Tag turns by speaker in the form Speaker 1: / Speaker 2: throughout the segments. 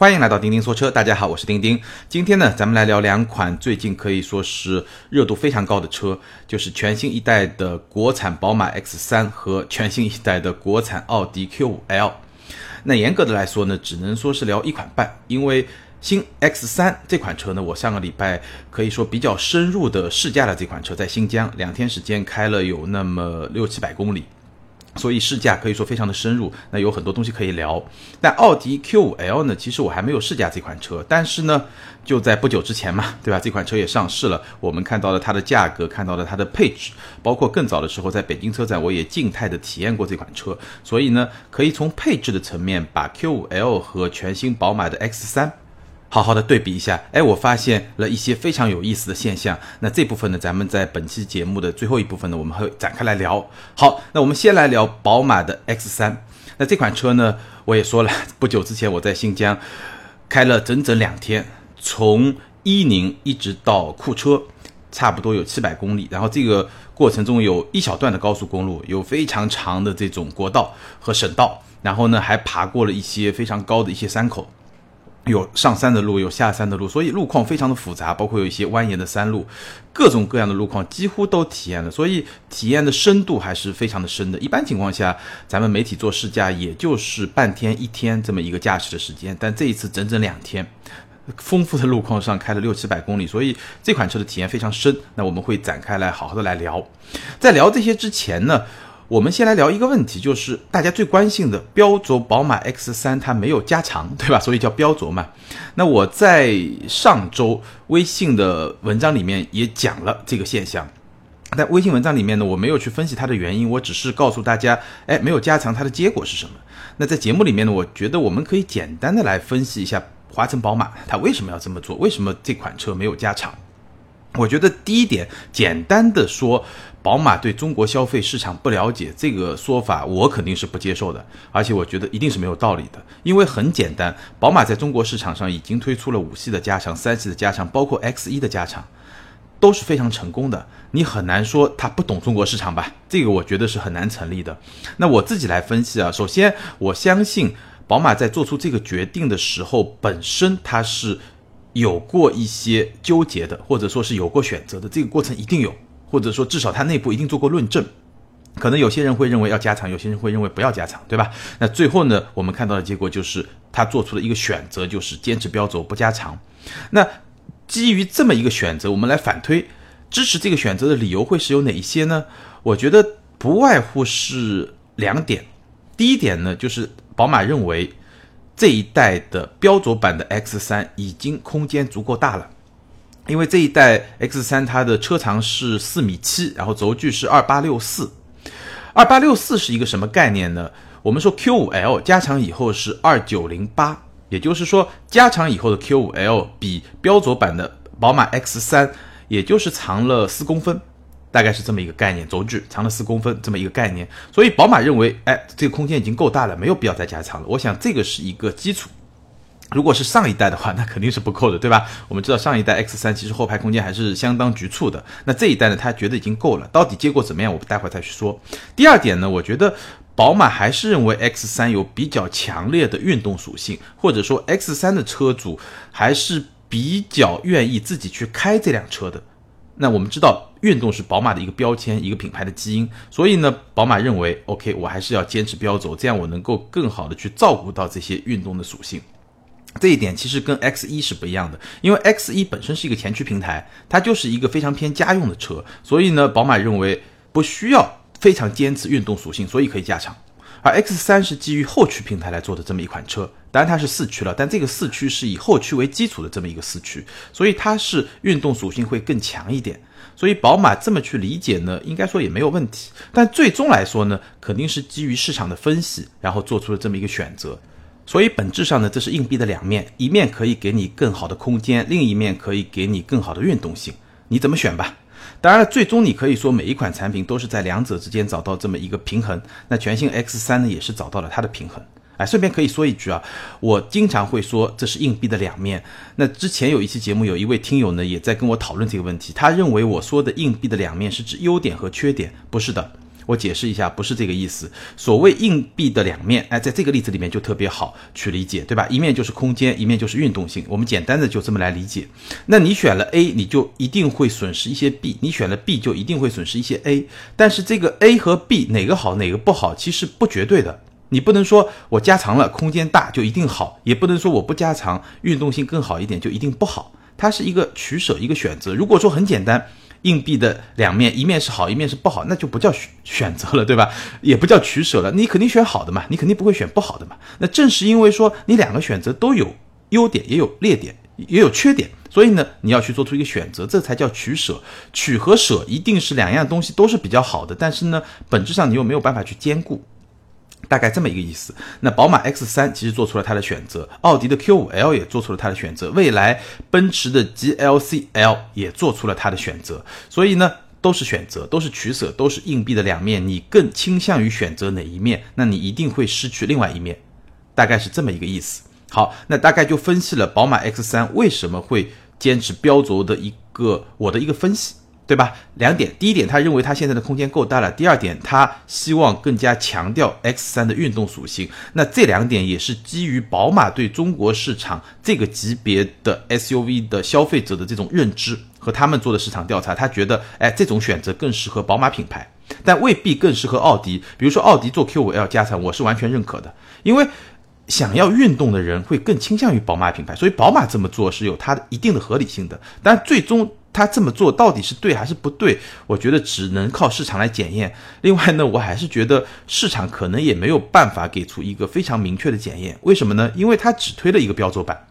Speaker 1: 欢迎来到钉钉说车，大家好，我是钉钉。今天呢，咱们来聊两款最近可以说是热度非常高的车，就是全新一代的国产宝马 X3 和全新一代的国产奥迪 Q5L。那严格的来说呢，只能说是聊一款半，因为新 X3 这款车呢，我上个礼拜可以说比较深入的试驾了这款车，在新疆两天时间开了有那么六七百公里。所以试驾可以说非常的深入，那有很多东西可以聊。但奥迪 Q5L 呢，其实我还没有试驾这款车，但是呢，就在不久之前嘛，对吧？这款车也上市了，我们看到了它的价格，看到了它的配置，包括更早的时候在北京车展我也静态的体验过这款车，所以呢，可以从配置的层面把 Q5L 和全新宝马的 X3。好好的对比一下，哎，我发现了一些非常有意思的现象。那这部分呢，咱们在本期节目的最后一部分呢，我们会展开来聊。好，那我们先来聊宝马的 X3。那这款车呢，我也说了，不久之前我在新疆开了整整两天，从伊宁一直到库车，差不多有七百公里。然后这个过程中有一小段的高速公路，有非常长的这种国道和省道，然后呢还爬过了一些非常高的一些山口。有上山的路，有下山的路，所以路况非常的复杂，包括有一些蜿蜒的山路，各种各样的路况几乎都体验了，所以体验的深度还是非常的深的。一般情况下，咱们媒体做试驾也就是半天一天这么一个驾驶的时间，但这一次整整两天，丰富的路况上开了六七百公里，所以这款车的体验非常深。那我们会展开来好好的来聊，在聊这些之前呢。我们先来聊一个问题，就是大家最关心的标轴宝马 X3，它没有加长，对吧？所以叫标轴嘛。那我在上周微信的文章里面也讲了这个现象，在微信文章里面呢，我没有去分析它的原因，我只是告诉大家，哎，没有加长它的结果是什么？那在节目里面呢，我觉得我们可以简单的来分析一下华晨宝马它为什么要这么做，为什么这款车没有加长？我觉得第一点，简单的说。宝马对中国消费市场不了解这个说法，我肯定是不接受的，而且我觉得一定是没有道理的。因为很简单，宝马在中国市场上已经推出了五系的加长、三系的加长，包括 X 一的加长，都是非常成功的。你很难说它不懂中国市场吧？这个我觉得是很难成立的。那我自己来分析啊，首先我相信宝马在做出这个决定的时候，本身它是有过一些纠结的，或者说是有过选择的，这个过程一定有。或者说，至少它内部一定做过论证，可能有些人会认为要加长，有些人会认为不要加长，对吧？那最后呢，我们看到的结果就是他做出了一个选择，就是坚持标轴不加长。那基于这么一个选择，我们来反推，支持这个选择的理由会是有哪一些呢？我觉得不外乎是两点。第一点呢，就是宝马认为这一代的标轴版的 X3 已经空间足够大了。因为这一代 X 三它的车长是四米七，然后轴距是二八六四，二八六四是一个什么概念呢？我们说 Q 五 L 加长以后是二九零八，也就是说加长以后的 Q 五 L 比标轴版的宝马 X 三也就是长了四公分，大概是这么一个概念，轴距长了四公分这么一个概念。所以宝马认为，哎，这个空间已经够大了，没有必要再加长了。我想这个是一个基础。如果是上一代的话，那肯定是不够的，对吧？我们知道上一代 X 三其实后排空间还是相当局促的。那这一代呢，他觉得已经够了。到底结果怎么样，我们待会再去说。第二点呢，我觉得宝马还是认为 X 三有比较强烈的运动属性，或者说 X 三的车主还是比较愿意自己去开这辆车的。那我们知道运动是宝马的一个标签，一个品牌的基因，所以呢，宝马认为 OK，我还是要坚持标轴，这样我能够更好的去照顾到这些运动的属性。这一点其实跟 X 一是不一样的，因为 X 一本身是一个前驱平台，它就是一个非常偏家用的车，所以呢，宝马认为不需要非常坚持运动属性，所以可以加长。而 X 三是基于后驱平台来做的这么一款车，当然它是四驱了，但这个四驱是以后驱为基础的这么一个四驱，所以它是运动属性会更强一点。所以宝马这么去理解呢，应该说也没有问题。但最终来说呢，肯定是基于市场的分析，然后做出了这么一个选择。所以本质上呢，这是硬币的两面，一面可以给你更好的空间，另一面可以给你更好的运动性，你怎么选吧？当然了，最终你可以说每一款产品都是在两者之间找到这么一个平衡。那全新 X 三呢，也是找到了它的平衡。哎，顺便可以说一句啊，我经常会说这是硬币的两面。那之前有一期节目，有一位听友呢也在跟我讨论这个问题，他认为我说的硬币的两面是指优点和缺点，不是的。我解释一下，不是这个意思。所谓硬币的两面，哎，在这个例子里面就特别好去理解，对吧？一面就是空间，一面就是运动性。我们简单的就这么来理解。那你选了 A，你就一定会损失一些 B；你选了 B，就一定会损失一些 A。但是这个 A 和 B 哪个好，哪个不好，其实不绝对的。你不能说我加长了空间大就一定好，也不能说我不加长运动性更好一点就一定不好。它是一个取舍，一个选择。如果说很简单。硬币的两面，一面是好，一面是不好，那就不叫选择了，对吧？也不叫取舍了。你肯定选好的嘛，你肯定不会选不好的嘛。那正是因为说你两个选择都有优点，也有劣点，也有缺点，所以呢，你要去做出一个选择，这才叫取舍。取和舍一定是两样东西都是比较好的，但是呢，本质上你又没有办法去兼顾。大概这么一个意思。那宝马 X 三其实做出了它的选择，奥迪的 Q 五 L 也做出了它的选择，未来奔驰的 GLC L 也做出了它的选择。所以呢，都是选择，都是取舍，都是硬币的两面。你更倾向于选择哪一面，那你一定会失去另外一面。大概是这么一个意思。好，那大概就分析了宝马 X 三为什么会坚持标轴的一个我的一个分析。对吧？两点，第一点，他认为他现在的空间够大了；第二点，他希望更加强调 X 三的运动属性。那这两点也是基于宝马对中国市场这个级别的 SUV 的消费者的这种认知和他们做的市场调查，他觉得，哎，这种选择更适合宝马品牌，但未必更适合奥迪。比如说，奥迪做 Q5L 加长，我是完全认可的，因为想要运动的人会更倾向于宝马品牌，所以宝马这么做是有它的一定的合理性的。但最终。他这么做到底是对还是不对？我觉得只能靠市场来检验。另外呢，我还是觉得市场可能也没有办法给出一个非常明确的检验。为什么呢？因为它只推了一个标轴版，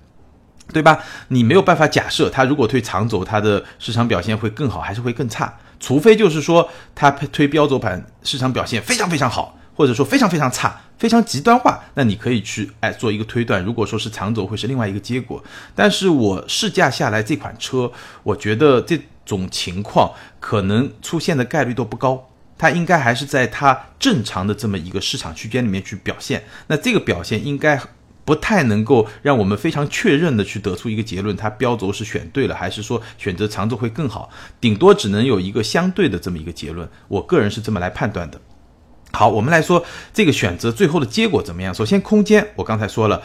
Speaker 1: 对吧？你没有办法假设它如果推长轴，它的市场表现会更好还是会更差？除非就是说它推标轴版市场表现非常非常好。或者说非常非常差，非常极端化，那你可以去哎做一个推断。如果说是长轴，会是另外一个结果。但是我试驾下来这款车，我觉得这种情况可能出现的概率都不高。它应该还是在它正常的这么一个市场区间里面去表现。那这个表现应该不太能够让我们非常确认的去得出一个结论，它标轴是选对了，还是说选择长轴会更好？顶多只能有一个相对的这么一个结论。我个人是这么来判断的。好，我们来说这个选择最后的结果怎么样？首先，空间我刚才说了，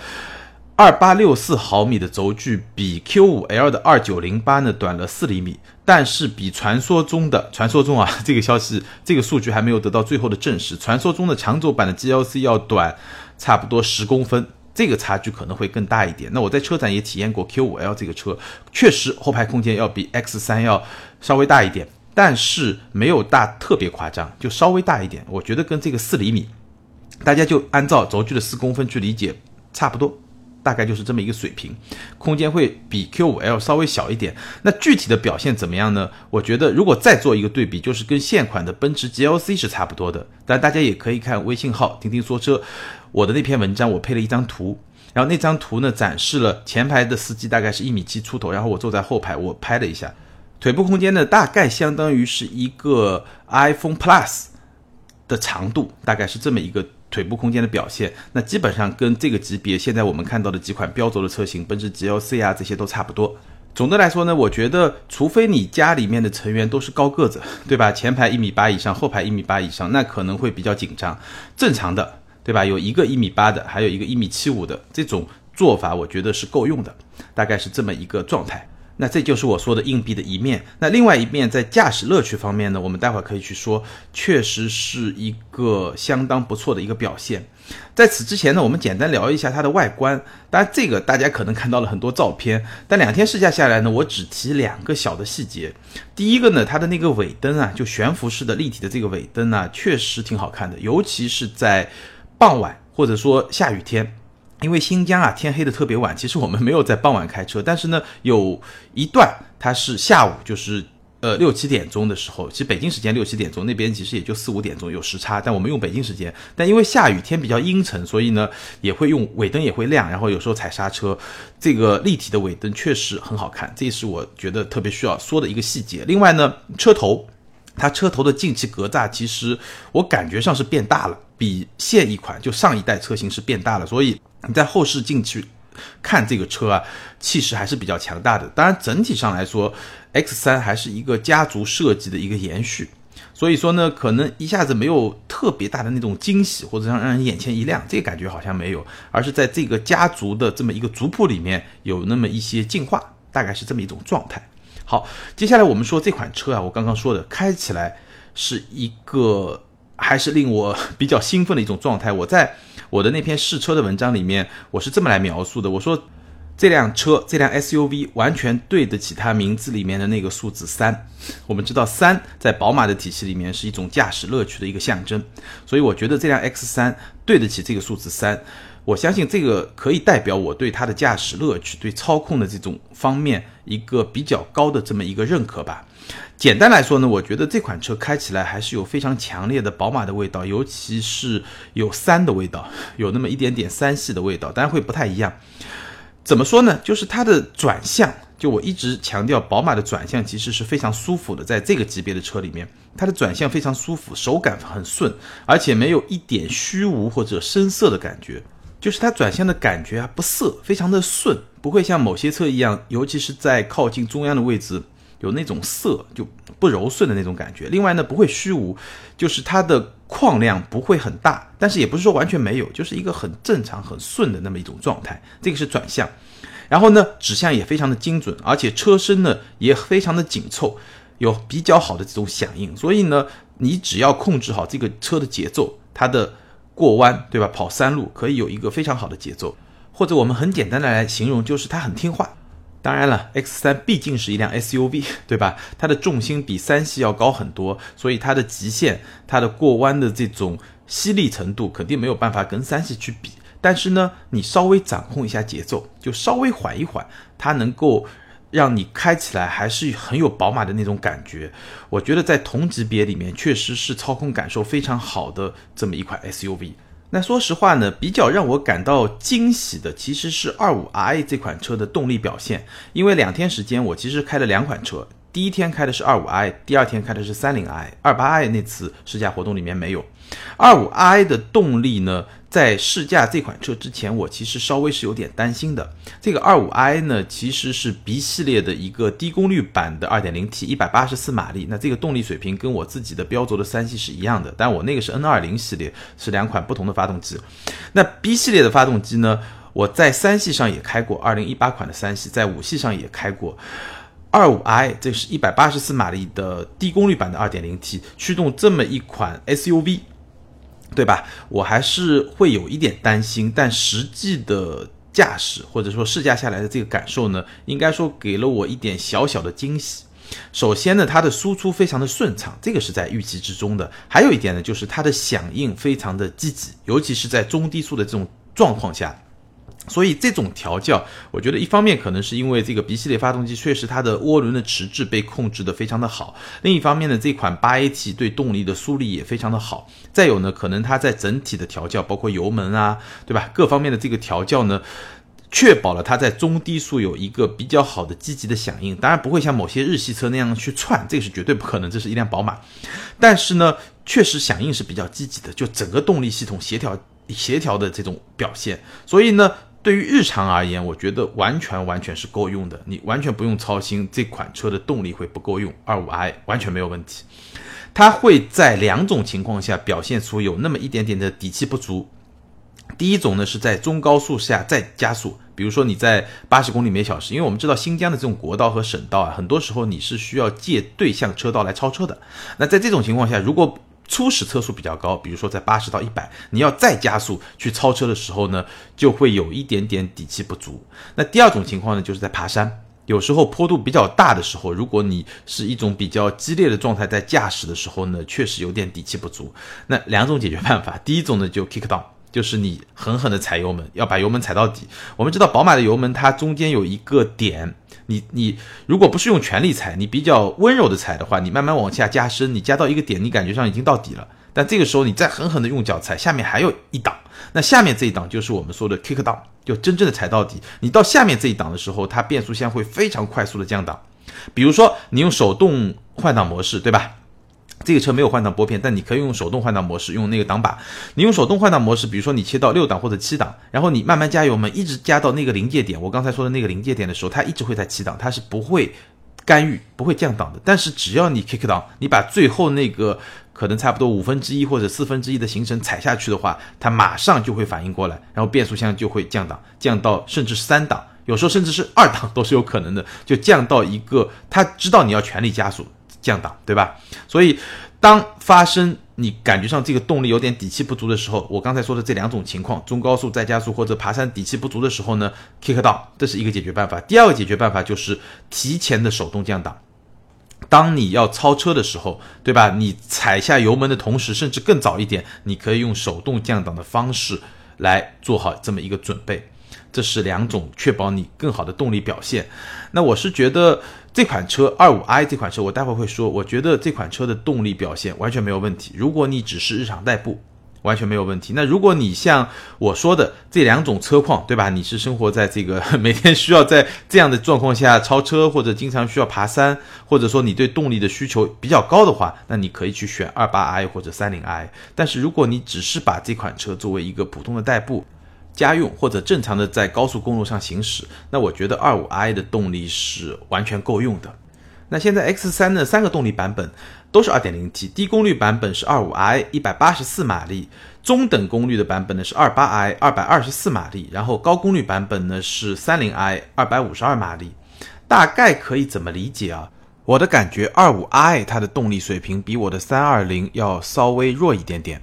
Speaker 1: 二八六四毫米的轴距比 Q 五 L 的二九零八呢短了四厘米，但是比传说中的传说中啊，这个消息这个数据还没有得到最后的证实，传说中的长轴版的 GLC 要短差不多十公分，这个差距可能会更大一点。那我在车展也体验过 Q 五 L 这个车，确实后排空间要比 X 三要稍微大一点。但是没有大特别夸张，就稍微大一点。我觉得跟这个四厘米，大家就按照轴距的四公分去理解，差不多，大概就是这么一个水平。空间会比 Q5L 稍微小一点。那具体的表现怎么样呢？我觉得如果再做一个对比，就是跟现款的奔驰 GLC 是差不多的。但大家也可以看微信号“听听说车”，我的那篇文章我配了一张图，然后那张图呢展示了前排的司机大概是一米七出头，然后我坐在后排，我拍了一下。腿部空间呢，大概相当于是一个 iPhone Plus 的长度，大概是这么一个腿部空间的表现。那基本上跟这个级别现在我们看到的几款标轴的车型，奔驰 GLC 啊这些都差不多。总的来说呢，我觉得除非你家里面的成员都是高个子，对吧？前排一米八以上，后排一米八以上，那可能会比较紧张。正常的，对吧？有一个一米八的，还有一个一米七五的，这种做法我觉得是够用的，大概是这么一个状态。那这就是我说的硬币的一面。那另外一面，在驾驶乐趣方面呢，我们待会儿可以去说，确实是一个相当不错的一个表现。在此之前呢，我们简单聊一下它的外观。当然，这个大家可能看到了很多照片，但两天试驾下来呢，我只提两个小的细节。第一个呢，它的那个尾灯啊，就悬浮式的立体的这个尾灯啊，确实挺好看的，尤其是在傍晚或者说下雨天。因为新疆啊，天黑的特别晚。其实我们没有在傍晚开车，但是呢，有一段它是下午，就是呃六七点钟的时候。其实北京时间六七点钟，那边其实也就四五点钟，有时差。但我们用北京时间，但因为下雨天比较阴沉，所以呢也会用尾灯也会亮，然后有时候踩刹车，这个立体的尾灯确实很好看，这是我觉得特别需要说的一个细节。另外呢，车头。它车头的进气格栅，其实我感觉上是变大了，比现一款就上一代车型是变大了，所以你在后视镜去看这个车啊，气势还是比较强大的。当然整体上来说，X 三还是一个家族设计的一个延续，所以说呢，可能一下子没有特别大的那种惊喜，或者让让人眼前一亮，这个感觉好像没有，而是在这个家族的这么一个族谱里面有那么一些进化，大概是这么一种状态。好，接下来我们说这款车啊，我刚刚说的开起来是一个还是令我 比较兴奋的一种状态。我在我的那篇试车的文章里面，我是这么来描述的，我说。这辆车，这辆 SUV 完全对得起它名字里面的那个数字三。我们知道，三在宝马的体系里面是一种驾驶乐趣的一个象征，所以我觉得这辆 X 三对得起这个数字三。我相信这个可以代表我对它的驾驶乐趣、对操控的这种方面一个比较高的这么一个认可吧。简单来说呢，我觉得这款车开起来还是有非常强烈的宝马的味道，尤其是有三的味道，有那么一点点三系的味道，当然会不太一样。怎么说呢？就是它的转向，就我一直强调，宝马的转向其实是非常舒服的，在这个级别的车里面，它的转向非常舒服，手感很顺，而且没有一点虚无或者生涩的感觉，就是它转向的感觉啊不涩，非常的顺，不会像某些车一样，尤其是在靠近中央的位置。有那种涩就不柔顺的那种感觉，另外呢不会虚无，就是它的矿量不会很大，但是也不是说完全没有，就是一个很正常很顺的那么一种状态。这个是转向，然后呢指向也非常的精准，而且车身呢也非常的紧凑，有比较好的这种响应。所以呢你只要控制好这个车的节奏，它的过弯对吧？跑山路可以有一个非常好的节奏，或者我们很简单的来形容，就是它很听话。当然了，X 三毕竟是一辆 SUV，对吧？它的重心比三系要高很多，所以它的极限、它的过弯的这种犀利程度肯定没有办法跟三系去比。但是呢，你稍微掌控一下节奏，就稍微缓一缓，它能够让你开起来还是很有宝马的那种感觉。我觉得在同级别里面，确实是操控感受非常好的这么一款 SUV。那说实话呢，比较让我感到惊喜的其实是二五 i 这款车的动力表现，因为两天时间我其实开了两款车。第一天开的是二五 i，第二天开的是三零 i，二八 i 那次试驾活动里面没有。二五 i 的动力呢，在试驾这款车之前，我其实稍微是有点担心的。这个二五 i 呢，其实是 B 系列的一个低功率版的二点零 T，一百八十四马力。那这个动力水平跟我自己的标轴的三系是一样的，但我那个是 N 二零系列，是两款不同的发动机。那 B 系列的发动机呢，我在三系上也开过，二零一八款的三系，在五系上也开过。二五 i 这是一百八十四马力的低功率版的二点零 T 驱动，这么一款 SUV，对吧？我还是会有一点担心，但实际的驾驶或者说试驾下来的这个感受呢，应该说给了我一点小小的惊喜。首先呢，它的输出非常的顺畅，这个是在预期之中的。还有一点呢，就是它的响应非常的积极，尤其是在中低速的这种状况下。所以这种调教，我觉得一方面可能是因为这个 B 系列发动机确实它的涡轮的迟滞被控制的非常的好，另一方面呢，这款八 AT 对动力的梳理也非常的好。再有呢，可能它在整体的调教，包括油门啊，对吧？各方面的这个调教呢，确保了它在中低速有一个比较好的积极的响应。当然不会像某些日系车那样去窜，这个是绝对不可能。这是一辆宝马，但是呢，确实响应是比较积极的，就整个动力系统协调协调的这种表现。所以呢。对于日常而言，我觉得完全完全是够用的，你完全不用操心这款车的动力会不够用。二五 i 完全没有问题，它会在两种情况下表现出有那么一点点的底气不足。第一种呢是在中高速下再加速，比如说你在八十公里每小时，因为我们知道新疆的这种国道和省道啊，很多时候你是需要借对向车道来超车的。那在这种情况下，如果初始车速比较高，比如说在八十到一百，你要再加速去超车的时候呢，就会有一点点底气不足。那第二种情况呢，就是在爬山，有时候坡度比较大的时候，如果你是一种比较激烈的状态在驾驶的时候呢，确实有点底气不足。那两种解决办法，第一种呢就 kick down，就是你狠狠的踩油门，要把油门踩到底。我们知道宝马的油门它中间有一个点。你你如果不是用全力踩，你比较温柔的踩的话，你慢慢往下加深，你加到一个点，你感觉上已经到底了。但这个时候你再狠狠的用脚踩，下面还有一档，那下面这一档就是我们说的 kick down，就真正的踩到底。你到下面这一档的时候，它变速箱会非常快速的降档。比如说你用手动换挡模式，对吧？这个车没有换挡拨片，但你可以用手动换挡模式，用那个挡把。你用手动换挡模式，比如说你切到六档或者七档，然后你慢慢加油门，一直加到那个临界点。我刚才说的那个临界点的时候，它一直会在七档，它是不会干预，不会降档的。但是只要你 kick down，你把最后那个可能差不多五分之一或者四分之一的行程踩下去的话，它马上就会反应过来，然后变速箱就会降档，降到甚至三档，有时候甚至是二档都是有可能的，就降到一个他知道你要全力加速降档，对吧？所以当发生你感觉上这个动力有点底气不足的时候，我刚才说的这两种情况，中高速再加速或者爬山底气不足的时候呢，kick 到，这是一个解决办法。第二个解决办法就是提前的手动降档。当你要超车的时候，对吧？你踩下油门的同时，甚至更早一点，你可以用手动降档的方式来做好这么一个准备。这是两种确保你更好的动力表现。那我是觉得这款车二五 i 这款车，我待会会说，我觉得这款车的动力表现完全没有问题。如果你只是日常代步，完全没有问题。那如果你像我说的这两种车况，对吧？你是生活在这个 每天需要在这样的状况下超车，或者经常需要爬山，或者说你对动力的需求比较高的话，那你可以去选二八 i 或者三零 i。但是如果你只是把这款车作为一个普通的代步，家用或者正常的在高速公路上行驶，那我觉得二五 i 的动力是完全够用的。那现在 X 三的三个动力版本都是二点零 T，低功率版本是二五 i 一百八十四马力，中等功率的版本呢是二八 i 二百二十四马力，然后高功率版本呢是三零 i 二百五十二马力。大概可以怎么理解啊？我的感觉二五 i 它的动力水平比我的三二零要稍微弱一点点。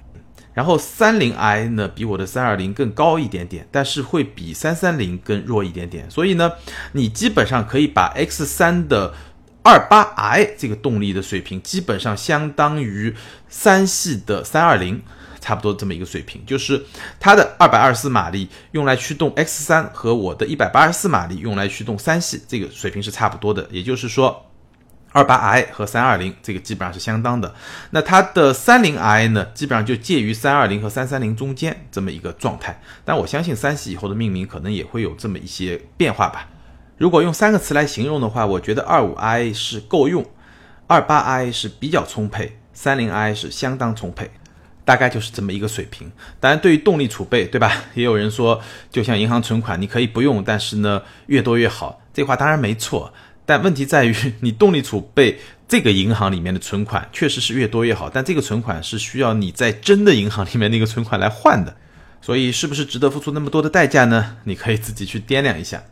Speaker 1: 然后三零 i 呢比我的三二零更高一点点，但是会比三三零更弱一点点。所以呢，你基本上可以把 X 三的二八 i 这个动力的水平，基本上相当于三系的三二零，差不多这么一个水平。就是它的二百二十四马力用来驱动 X 三和我的一百八十四马力用来驱动三系，这个水平是差不多的。也就是说。二八 i 和三二零这个基本上是相当的，那它的三零 i 呢，基本上就介于三二零和三三零中间这么一个状态。但我相信三系以后的命名可能也会有这么一些变化吧。如果用三个词来形容的话，我觉得二五 i 是够用，二八 i 是比较充沛，三零 i 是相当充沛，大概就是这么一个水平。当然，对于动力储备，对吧？也有人说，就像银行存款，你可以不用，但是呢，越多越好。这话当然没错。但问题在于，你动力储备这个银行里面的存款确实是越多越好，但这个存款是需要你在真的银行里面那个存款来换的，所以是不是值得付出那么多的代价呢？你可以自己去掂量一下。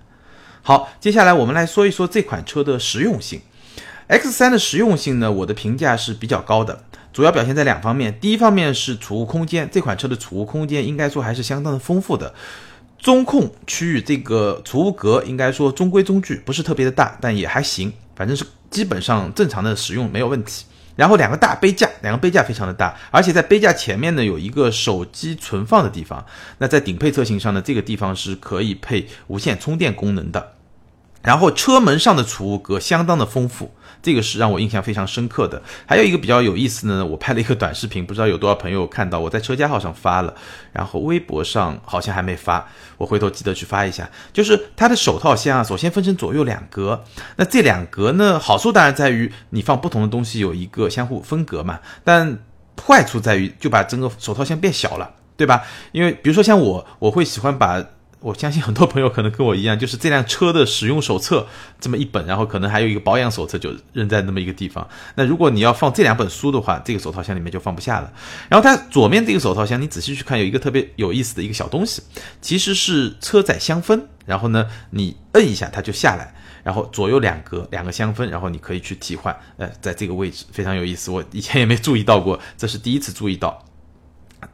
Speaker 1: 好，接下来我们来说一说这款车的实用性。X3 的实用性呢，我的评价是比较高的，主要表现在两方面。第一方面是储物空间，这款车的储物空间应该说还是相当的丰富的。中控区域这个储物格应该说中规中矩，不是特别的大，但也还行，反正是基本上正常的使用没有问题。然后两个大杯架，两个杯架非常的大，而且在杯架前面呢有一个手机存放的地方。那在顶配车型上呢，这个地方是可以配无线充电功能的。然后车门上的储物格相当的丰富。这个是让我印象非常深刻的。还有一个比较有意思呢，我拍了一个短视频，不知道有多少朋友看到。我在车家号上发了，然后微博上好像还没发，我回头记得去发一下。就是它的手套箱啊，首先分成左右两格。那这两格呢，好处当然在于你放不同的东西有一个相互分隔嘛，但坏处在于就把整个手套箱变小了，对吧？因为比如说像我，我会喜欢把。我相信很多朋友可能跟我一样，就是这辆车的使用手册这么一本，然后可能还有一个保养手册，就扔在那么一个地方。那如果你要放这两本书的话，这个手套箱里面就放不下了。然后它左面这个手套箱，你仔细去看，有一个特别有意思的一个小东西，其实是车载香氛。然后呢，你摁一下它就下来，然后左右两格两个香氛，然后你可以去替换。呃，在这个位置非常有意思，我以前也没注意到过，这是第一次注意到。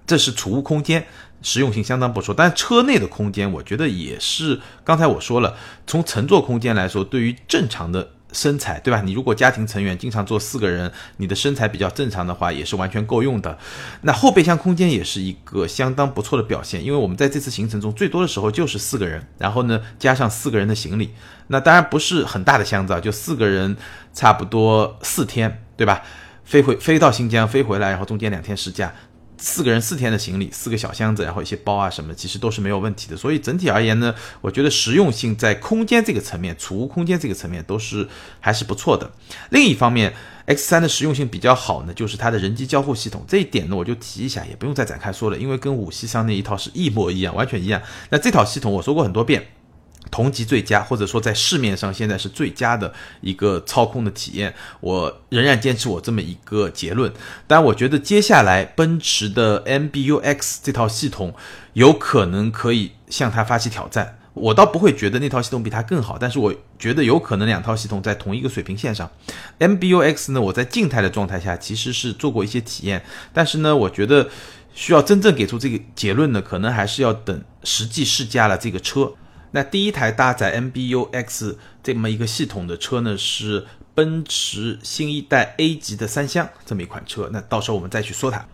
Speaker 1: 这是储物空间。实用性相当不错，但车内的空间我觉得也是。刚才我说了，从乘坐空间来说，对于正常的身材，对吧？你如果家庭成员经常坐四个人，你的身材比较正常的话，也是完全够用的。那后备箱空间也是一个相当不错的表现，因为我们在这次行程中最多的时候就是四个人，然后呢加上四个人的行李，那当然不是很大的箱子啊，就四个人差不多四天，对吧？飞回飞到新疆，飞回来，然后中间两天试驾。四个人四天的行李，四个小箱子，然后一些包啊什么，其实都是没有问题的。所以整体而言呢，我觉得实用性在空间这个层面、储物空间这个层面都是还是不错的。另一方面，X3 的实用性比较好呢，就是它的人机交互系统这一点呢，我就提一下，也不用再展开说了，因为跟五系上那一套是一模一样，完全一样。那这套系统我说过很多遍。同级最佳，或者说在市面上现在是最佳的一个操控的体验，我仍然坚持我这么一个结论。但我觉得接下来奔驰的 MBUX 这套系统有可能可以向它发起挑战。我倒不会觉得那套系统比它更好，但是我觉得有可能两套系统在同一个水平线上。MBUX 呢，我在静态的状态下其实是做过一些体验，但是呢，我觉得需要真正给出这个结论呢，可能还是要等实际试驾了这个车。那第一台搭载 MBUX 这么一个系统的车呢，是奔驰新一代 A 级的三厢这么一款车。那到时候我们再去说它。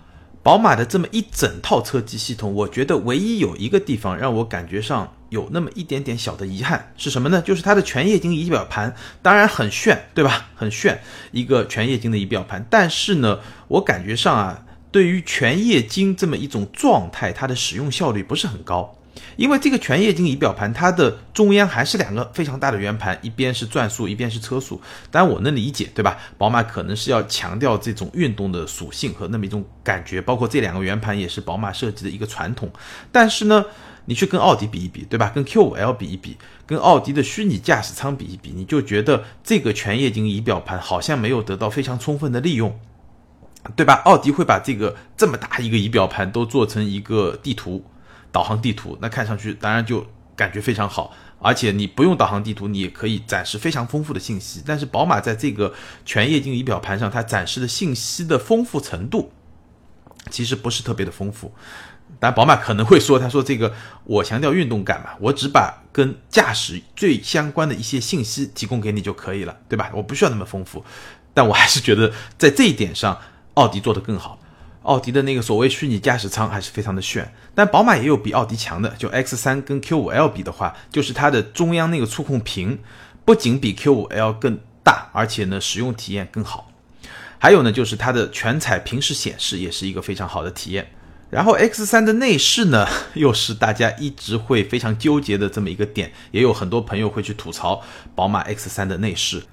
Speaker 1: 宝马的这么一整套车机系统，我觉得唯一有一个地方让我感觉上有那么一点点小的遗憾是什么呢？就是它的全液晶仪表盘，当然很炫，对吧？很炫，一个全液晶的仪表盘。但是呢，我感觉上啊，对于全液晶这么一种状态，它的使用效率不是很高。因为这个全液晶仪表盘，它的中央还是两个非常大的圆盘，一边是转速，一边是车速。当然我能理解，对吧？宝马可能是要强调这种运动的属性和那么一种感觉，包括这两个圆盘也是宝马设计的一个传统。但是呢，你去跟奥迪比一比，对吧？跟 Q5L 比一比，跟奥迪的虚拟驾驶舱比一比，你就觉得这个全液晶仪表盘好像没有得到非常充分的利用，对吧？奥迪会把这个这么大一个仪表盘都做成一个地图。导航地图，那看上去当然就感觉非常好，而且你不用导航地图，你也可以展示非常丰富的信息。但是宝马在这个全液晶仪表盘上，它展示的信息的丰富程度其实不是特别的丰富。但宝马可能会说，他说这个我强调运动感嘛，我只把跟驾驶最相关的一些信息提供给你就可以了，对吧？我不需要那么丰富。但我还是觉得在这一点上，奥迪做得更好。奥迪的那个所谓虚拟驾驶舱还是非常的炫，但宝马也有比奥迪强的，就 X3 跟 Q5L 比的话，就是它的中央那个触控屏不仅比 Q5L 更大，而且呢使用体验更好。还有呢就是它的全彩屏式显示也是一个非常好的体验。然后 X3 的内饰呢，又是大家一直会非常纠结的这么一个点，也有很多朋友会去吐槽宝马 X3 的内饰。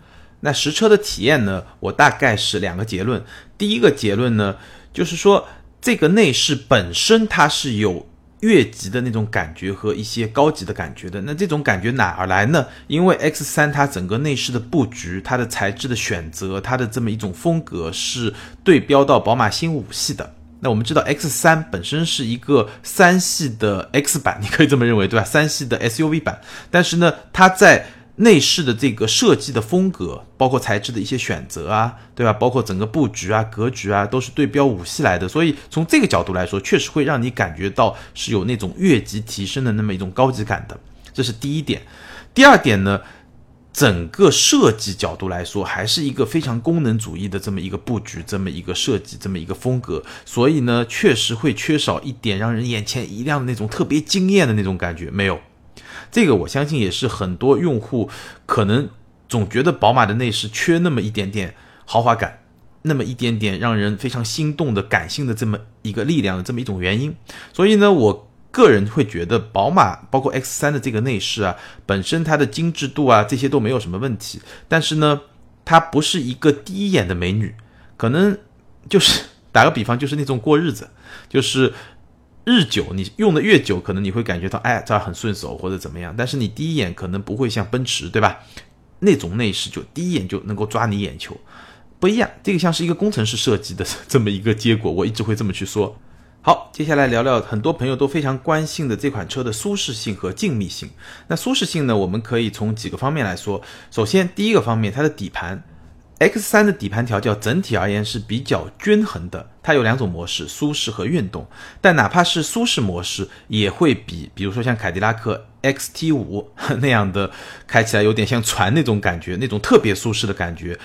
Speaker 1: 那实车的体验呢，我大概是两个结论。第一个结论呢。就是说，这个内饰本身它是有越级的那种感觉和一些高级的感觉的。那这种感觉哪儿来呢？因为 X 三它整个内饰的布局、它的材质的选择、它的这么一种风格是对标到宝马新五系的。那我们知道 X 三本身是一个三系的 X 版，你可以这么认为，对吧？三系的 SUV 版，但是呢，它在内饰的这个设计的风格，包括材质的一些选择啊，对吧？包括整个布局啊、格局啊，都是对标五系来的。所以从这个角度来说，确实会让你感觉到是有那种越级提升的那么一种高级感的。这是第一点。第二点呢，整个设计角度来说，还是一个非常功能主义的这么一个布局、这么一个设计、这么一个风格。所以呢，确实会缺少一点让人眼前一亮的那种特别惊艳的那种感觉，没有。这个我相信也是很多用户可能总觉得宝马的内饰缺那么一点点豪华感，那么一点点让人非常心动的感性的这么一个力量的这么一种原因。所以呢，我个人会觉得宝马包括 X 三的这个内饰啊，本身它的精致度啊这些都没有什么问题。但是呢，它不是一个第一眼的美女，可能就是打个比方，就是那种过日子，就是。日久，你用的越久，可能你会感觉到，哎，这很顺手或者怎么样。但是你第一眼可能不会像奔驰，对吧？那种内饰就第一眼就能够抓你眼球，不一样。这个像是一个工程师设计的这么一个结果，我一直会这么去说。好，接下来聊聊很多朋友都非常关心的这款车的舒适性和静谧性。那舒适性呢，我们可以从几个方面来说。首先，第一个方面，它的底盘。X 三的底盘调教整体而言是比较均衡的，它有两种模式，舒适和运动。但哪怕是舒适模式，也会比，比如说像凯迪拉克 XT 五 那样的开起来有点像船那种感觉，那种特别舒适的感觉，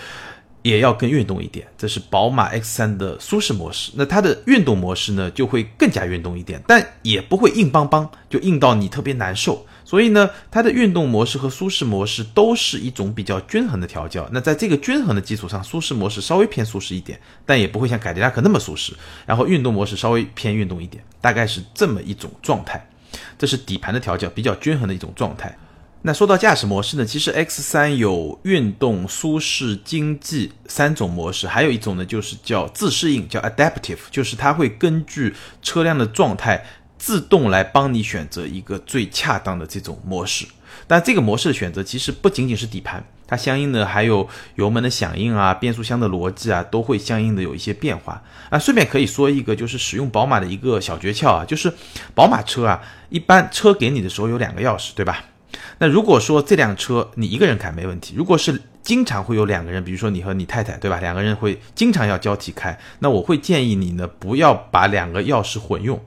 Speaker 1: 也要更运动一点。这是宝马 X 三的舒适模式。那它的运动模式呢，就会更加运动一点，但也不会硬邦邦，就硬到你特别难受。所以呢，它的运动模式和舒适模式都是一种比较均衡的调教。那在这个均衡的基础上，舒适模式稍微偏舒适一点，但也不会像凯迪拉克那么舒适。然后运动模式稍微偏运动一点，大概是这么一种状态。这是底盘的调教比较均衡的一种状态。那说到驾驶模式呢，其实 X 三有运动、舒适、经济三种模式，还有一种呢就是叫自适应，叫 adaptive，就是它会根据车辆的状态。自动来帮你选择一个最恰当的这种模式。但这个模式的选择其实不仅仅是底盘，它相应的还有油门的响应啊、变速箱的逻辑啊，都会相应的有一些变化啊。顺便可以说一个，就是使用宝马的一个小诀窍啊，就是宝马车啊，一般车给你的时候有两个钥匙，对吧？那如果说这辆车你一个人开没问题，如果是经常会有两个人，比如说你和你太太，对吧？两个人会经常要交替开，那我会建议你呢，不要把两个钥匙混用。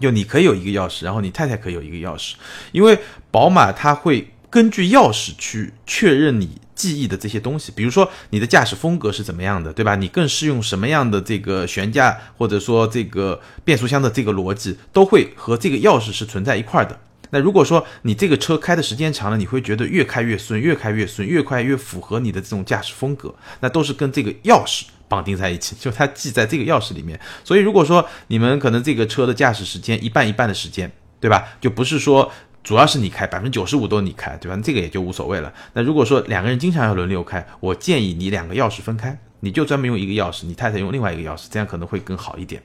Speaker 1: 就你可以有一个钥匙，然后你太太可以有一个钥匙，因为宝马它会根据钥匙去确认你记忆的这些东西，比如说你的驾驶风格是怎么样的，对吧？你更适用什么样的这个悬架，或者说这个变速箱的这个逻辑，都会和这个钥匙是存在一块的。那如果说你这个车开的时间长了，你会觉得越开越顺，越开越顺，越快越符合你的这种驾驶风格，那都是跟这个钥匙。绑定在一起，就它记在这个钥匙里面。所以如果说你们可能这个车的驾驶时间一半一半的时间，对吧？就不是说主要是你开，百分之九十五都你开，对吧？这个也就无所谓了。那如果说两个人经常要轮流开，我建议你两个钥匙分开，你就专门用一个钥匙，你太太用另外一个钥匙，这样可能会更好一点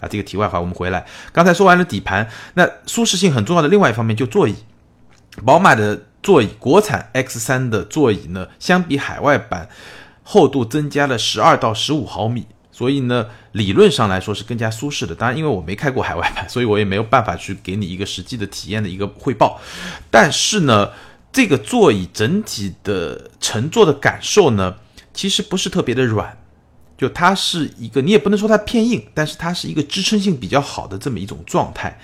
Speaker 1: 啊。这个题外话，我们回来，刚才说完了底盘，那舒适性很重要的另外一方面就座椅，宝马的座椅，国产 X3 的座椅呢，相比海外版。厚度增加了十二到十五毫米，所以呢，理论上来说是更加舒适的。当然，因为我没开过海外版，所以我也没有办法去给你一个实际的体验的一个汇报。但是呢，这个座椅整体的乘坐的感受呢，其实不是特别的软，就它是一个，你也不能说它偏硬，但是它是一个支撑性比较好的这么一种状态。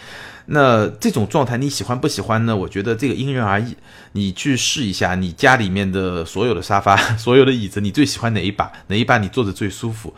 Speaker 1: 那这种状态你喜欢不喜欢呢？我觉得这个因人而异。你去试一下，你家里面的所有的沙发、所有的椅子，你最喜欢哪一把？哪一把你坐着最舒服？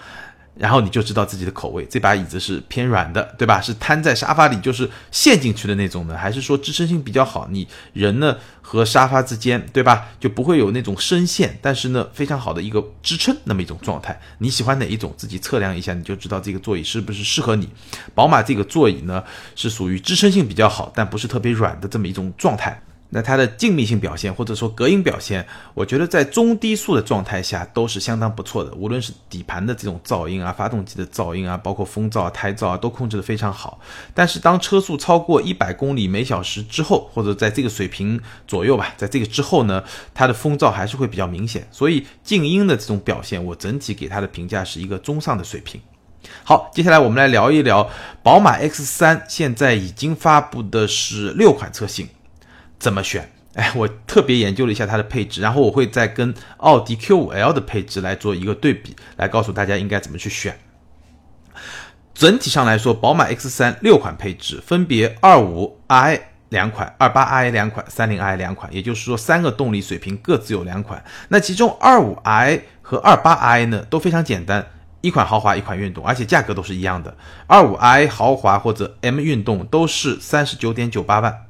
Speaker 1: 然后你就知道自己的口味，这把椅子是偏软的，对吧？是瘫在沙发里就是陷进去的那种呢，还是说支撑性比较好？你人呢和沙发之间，对吧？就不会有那种深陷，但是呢非常好的一个支撑那么一种状态。你喜欢哪一种？自己测量一下，你就知道这个座椅是不是适合你。宝马这个座椅呢是属于支撑性比较好，但不是特别软的这么一种状态。那它的静谧性表现或者说隔音表现，我觉得在中低速的状态下都是相当不错的。无论是底盘的这种噪音啊，发动机的噪音啊，包括风噪、胎噪啊，都控制的非常好。但是当车速超过一百公里每小时之后，或者在这个水平左右吧，在这个之后呢，它的风噪还是会比较明显。所以静音的这种表现，我整体给它的评价是一个中上的水平。好，接下来我们来聊一聊宝马 X3，现在已经发布的是六款车型。怎么选？哎，我特别研究了一下它的配置，然后我会再跟奥迪 Q5L 的配置来做一个对比，来告诉大家应该怎么去选。整体上来说，宝马 X3 六款配置分别二五 i 两款，二八 i 两款，三零 i 两款，也就是说三个动力水平各自有两款。那其中二五 i 和二八 i 呢都非常简单，一款豪华，一款运动，而且价格都是一样的。二五 i 豪华或者 M 运动都是三十九点九八万。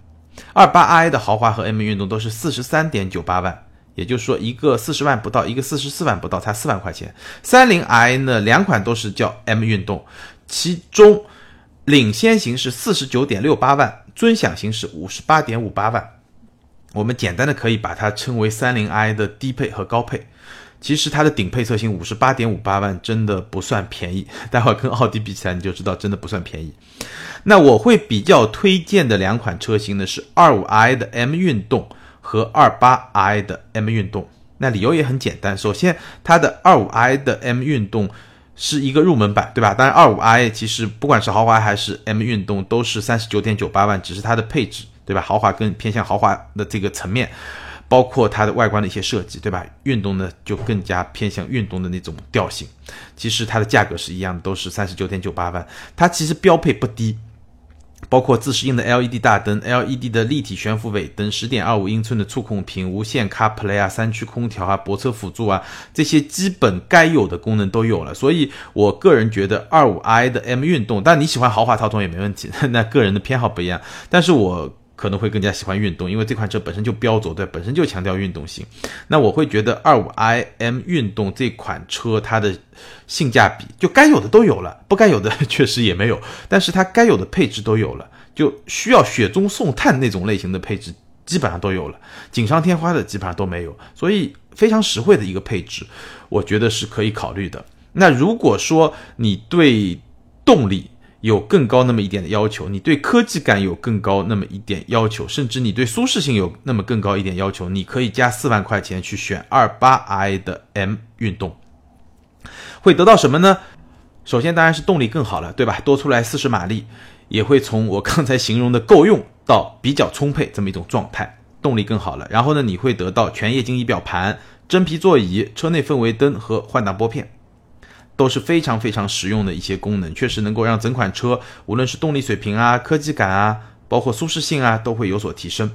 Speaker 1: 二八 i 的豪华和 M 运动都是四十三点九八万，也就是说一个四十万不到，一个四十四万不到，差四万块钱。三零 i 呢，两款都是叫 M 运动，其中领先型是四十九点六八万，尊享型是五十八点五八万。我们简单的可以把它称为三零 i 的低配和高配。其实它的顶配车型五十八点五八万真的不算便宜，待会儿跟奥迪比起来你就知道真的不算便宜。那我会比较推荐的两款车型呢是二五 i 的 M 运动和二八 i 的 M 运动。那理由也很简单，首先它的二五 i 的 M 运动是一个入门版，对吧？当然二五 i 其实不管是豪华还是 M 运动都是三十九点九八万，只是它的配置，对吧？豪华更偏向豪华的这个层面。包括它的外观的一些设计，对吧？运动呢就更加偏向运动的那种调性。其实它的价格是一样的，都是三十九点九八万。它其实标配不低，包括自适应的 LED 大灯、LED 的立体悬浮尾灯、十点二五英寸的触控屏、无线 CarPlay 啊、三区空调啊、泊车辅助啊，这些基本该有的功能都有了。所以我个人觉得二五 i 的 M 运动，但你喜欢豪华套装也没问题，那个人的偏好不一样。但是我。可能会更加喜欢运动，因为这款车本身就标轴，对，本身就强调运动性。那我会觉得二五 i M 运动这款车它的性价比就该有的都有了，不该有的 确实也没有，但是它该有的配置都有了，就需要雪中送炭那种类型的配置基本上都有了，锦上添花的基本上都没有，所以非常实惠的一个配置，我觉得是可以考虑的。那如果说你对动力，有更高那么一点的要求，你对科技感有更高那么一点要求，甚至你对舒适性有那么更高一点要求，你可以加四万块钱去选二八 i 的 M 运动，会得到什么呢？首先当然是动力更好了，对吧？多出来四十马力，也会从我刚才形容的够用到比较充沛这么一种状态，动力更好了。然后呢，你会得到全液晶仪表盘、真皮座椅、车内氛围灯和换挡拨片。都是非常非常实用的一些功能，确实能够让整款车无论是动力水平啊、科技感啊，包括舒适性啊，都会有所提升。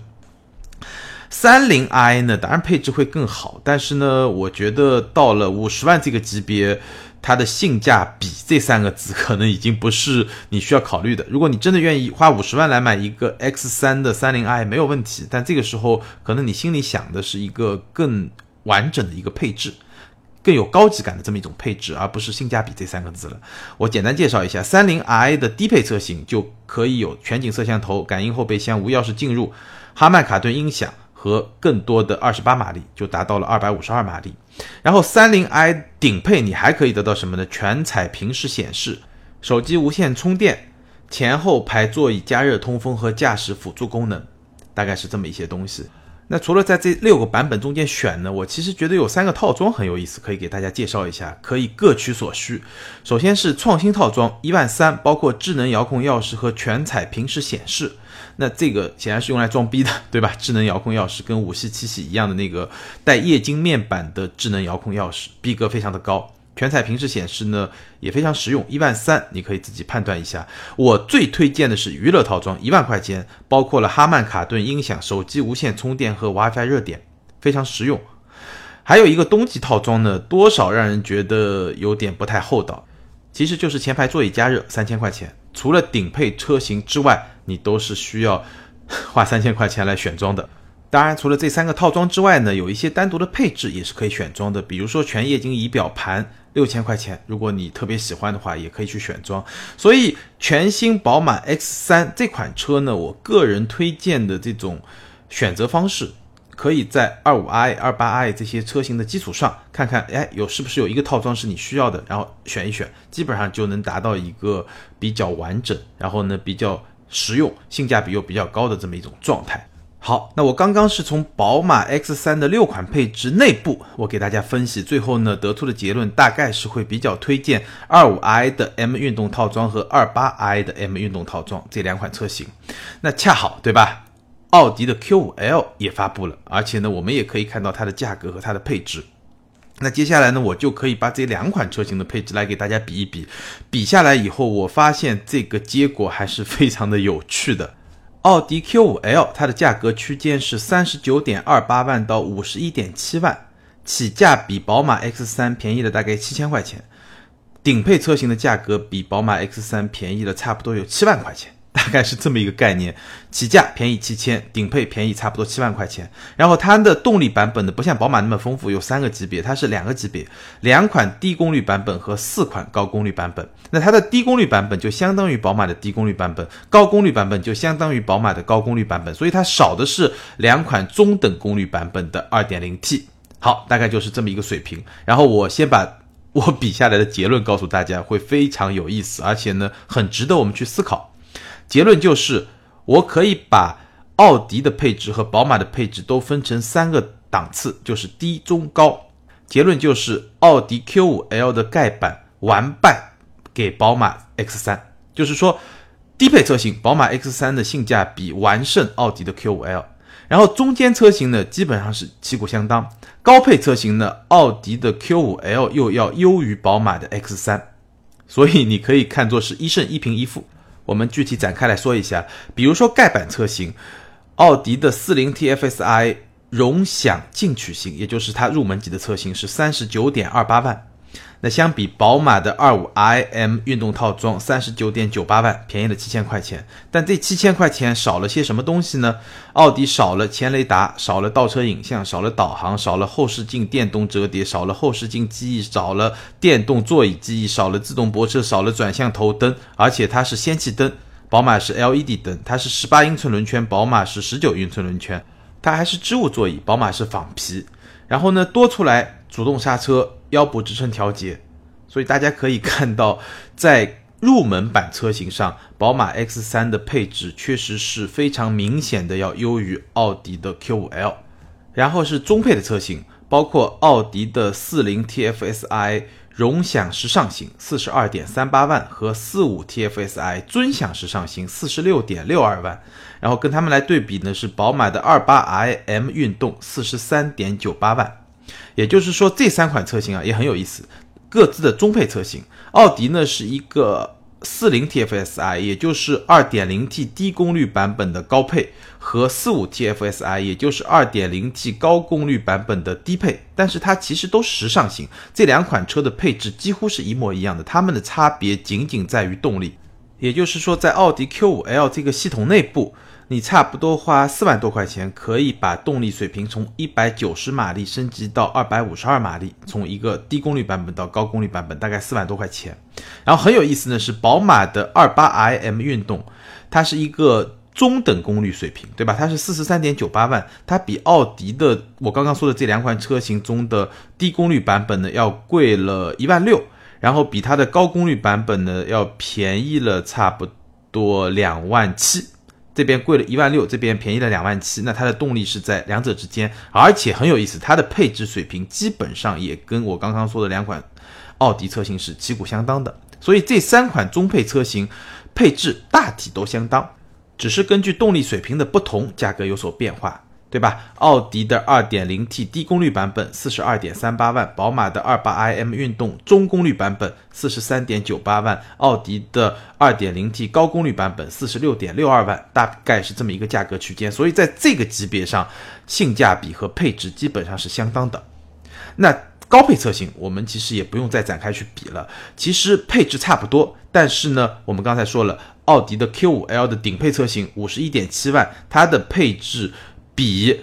Speaker 1: 三零 i 呢，当然配置会更好，但是呢，我觉得到了五十万这个级别，它的性价比这三个字可能已经不是你需要考虑的。如果你真的愿意花五十万来买一个 X 三的三零 i，没有问题，但这个时候可能你心里想的是一个更完整的一个配置。更有高级感的这么一种配置，而不是性价比这三个字了。我简单介绍一下，三菱 i 的低配车型就可以有全景摄像头、感应后备箱、无钥匙进入、哈曼卡顿音响和更多的二十八马力，就达到了二百五十二马力。然后三菱 i 顶配你还可以得到什么呢？全彩平时显示、手机无线充电、前后排座椅加热通风和驾驶辅助功能，大概是这么一些东西。那除了在这六个版本中间选呢，我其实觉得有三个套装很有意思，可以给大家介绍一下，可以各取所需。首先是创新套装，一万三，包括智能遥控钥匙和全彩平时显示。那这个显然是用来装逼的，对吧？智能遥控钥匙跟五系、七系一样的那个带液晶面板的智能遥控钥匙，逼格非常的高。全彩屏式显示呢也非常实用，一万三，你可以自己判断一下。我最推荐的是娱乐套装，一万块钱，包括了哈曼卡顿音响、手机无线充电和 WiFi 热点，非常实用。还有一个冬季套装呢，多少让人觉得有点不太厚道，其实就是前排座椅加热，三千块钱。除了顶配车型之外，你都是需要花三千块钱来选装的。当然，除了这三个套装之外呢，有一些单独的配置也是可以选装的，比如说全液晶仪表盘。六千块钱，如果你特别喜欢的话，也可以去选装。所以，全新宝马 X3 这款车呢，我个人推荐的这种选择方式，可以在 25i、28i 这些车型的基础上，看看，哎，有是不是有一个套装是你需要的，然后选一选，基本上就能达到一个比较完整，然后呢比较实用、性价比又比较高的这么一种状态。好，那我刚刚是从宝马 X3 的六款配置内部，我给大家分析，最后呢得出的结论大概是会比较推荐 25i 的 M 运动套装和 28i 的 M 运动套装这两款车型。那恰好对吧？奥迪的 Q5L 也发布了，而且呢我们也可以看到它的价格和它的配置。那接下来呢我就可以把这两款车型的配置来给大家比一比，比下来以后，我发现这个结果还是非常的有趣的。奥迪 Q5L 它的价格区间是三十九点二八万到五十一点七万，起价比宝马 X3 便宜了大概七千块钱，顶配车型的价格比宝马 X3 便宜了差不多有七万块钱。大概是这么一个概念，起价便宜七千，顶配便宜差不多七万块钱。然后它的动力版本呢，不像宝马那么丰富，有三个级别，它是两个级别，两款低功率版本和四款高功率版本。那它的低功率版本就相当于宝马的低功率版本，高功率版本就相当于宝马的高功率版本，所以它少的是两款中等功率版本的 2.0T。好，大概就是这么一个水平。然后我先把我比下来的结论告诉大家，会非常有意思，而且呢，很值得我们去思考。结论就是，我可以把奥迪的配置和宝马的配置都分成三个档次，就是低、中、高。结论就是，奥迪 Q5L 的盖板完败给宝马 X3，就是说，低配车型宝马 X3 的性价比完胜奥迪的 Q5L，然后中间车型呢基本上是旗鼓相当，高配车型呢奥迪的 Q5L 又要优于宝马的 X3，所以你可以看作是一胜一平一负。我们具体展开来说一下，比如说盖板车型，奥迪的四零 TFSI 荣享进取型，也就是它入门级的车型是三十九点二八万。那相比宝马的二五 iM 运动套装三十九点九八万，便宜了七千块钱。但这七千块钱少了些什么东西呢？奥迪少了前雷达，少了倒车影像，少了导航，少了后视镜电动折叠，少了后视镜记忆，少了电动座椅记忆，少了自动泊车，少了转向头灯，而且它是氙气灯，宝马是 LED 灯，它是十八英寸轮圈，宝马是十九英寸轮圈，它还是织物座椅，宝马是仿皮。然后呢，多出来主动刹车。腰部支撑调节，所以大家可以看到，在入门版车型上，宝马 X3 的配置确实是非常明显的要优于奥迪的 Q5L。然后是中配的车型，包括奥迪的40 TFSI 荣享时尚型四十二点三八万和四五 TFSI 尊享时尚型四十六点六二万。然后跟他们来对比呢，是宝马的二八 iM 运动四十三点九八万。也就是说，这三款车型啊也很有意思，各自的中配车型。奥迪呢是一个四零 TFSI，也就是二点零 T 低功率版本的高配，和四五 TFSI，也就是二点零 T 高功率版本的低配。但是它其实都是时尚型，这两款车的配置几乎是一模一样的，它们的差别仅仅在于动力。也就是说，在奥迪 Q5L 这个系统内部。你差不多花四万多块钱，可以把动力水平从一百九十马力升级到二百五十二马力，从一个低功率版本到高功率版本，大概四万多块钱。然后很有意思呢，是宝马的二八 iM 运动，它是一个中等功率水平，对吧？它是四十三点九八万，它比奥迪的我刚刚说的这两款车型中的低功率版本呢要贵了一万六，然后比它的高功率版本呢要便宜了差不多两万七。这边贵了一万六，这边便宜了两万七，那它的动力是在两者之间，而且很有意思，它的配置水平基本上也跟我刚刚说的两款奥迪车型是旗鼓相当的，所以这三款中配车型配置大体都相当，只是根据动力水平的不同，价格有所变化。对吧？奥迪的 2.0T 低功率版本42.38万，宝马的 28iM 运动中功率版本43.98万，奥迪的 2.0T 高功率版本46.62万，大概是这么一个价格区间。所以在这个级别上，性价比和配置基本上是相当的。那高配车型，我们其实也不用再展开去比了，其实配置差不多。但是呢，我们刚才说了，奥迪的 Q5L 的顶配车型51.7万，它的配置。比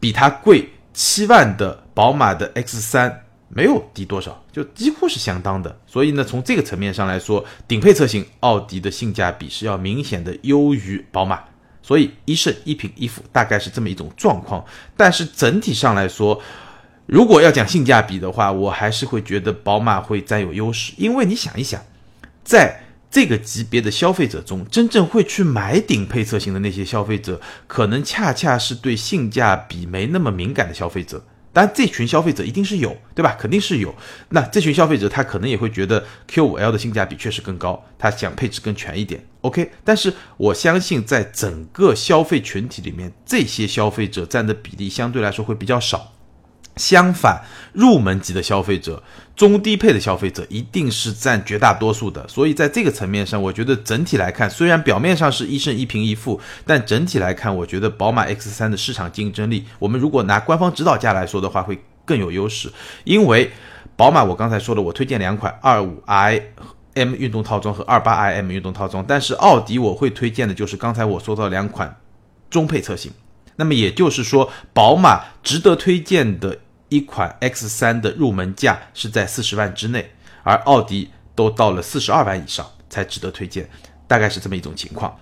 Speaker 1: 比它贵七万的宝马的 X 三没有低多少，就几乎是相当的。所以呢，从这个层面上来说，顶配车型奥迪的性价比是要明显的优于宝马。所以一胜一平一负，大概是这么一种状况。但是整体上来说，如果要讲性价比的话，我还是会觉得宝马会占有优势。因为你想一想，在这个级别的消费者中，真正会去买顶配车型的那些消费者，可能恰恰是对性价比没那么敏感的消费者。当然，这群消费者一定是有，对吧？肯定是有。那这群消费者，他可能也会觉得 Q5L 的性价比确实更高，他想配置更全一点。OK，但是我相信，在整个消费群体里面，这些消费者占的比例相对来说会比较少。相反，入门级的消费者、中低配的消费者一定是占绝大多数的。所以在这个层面上，我觉得整体来看，虽然表面上是一胜一平一负，但整体来看，我觉得宝马 X3 的市场竞争力，我们如果拿官方指导价来说的话，会更有优势。因为宝马，我刚才说了，我推荐两款二五 iM 运动套装和二八 iM 运动套装，但是奥迪我会推荐的就是刚才我说到两款中配车型。那么也就是说，宝马值得推荐的。一款 X 三的入门价是在四十万之内，而奥迪都到了四十二万以上才值得推荐，大概是这么一种情况。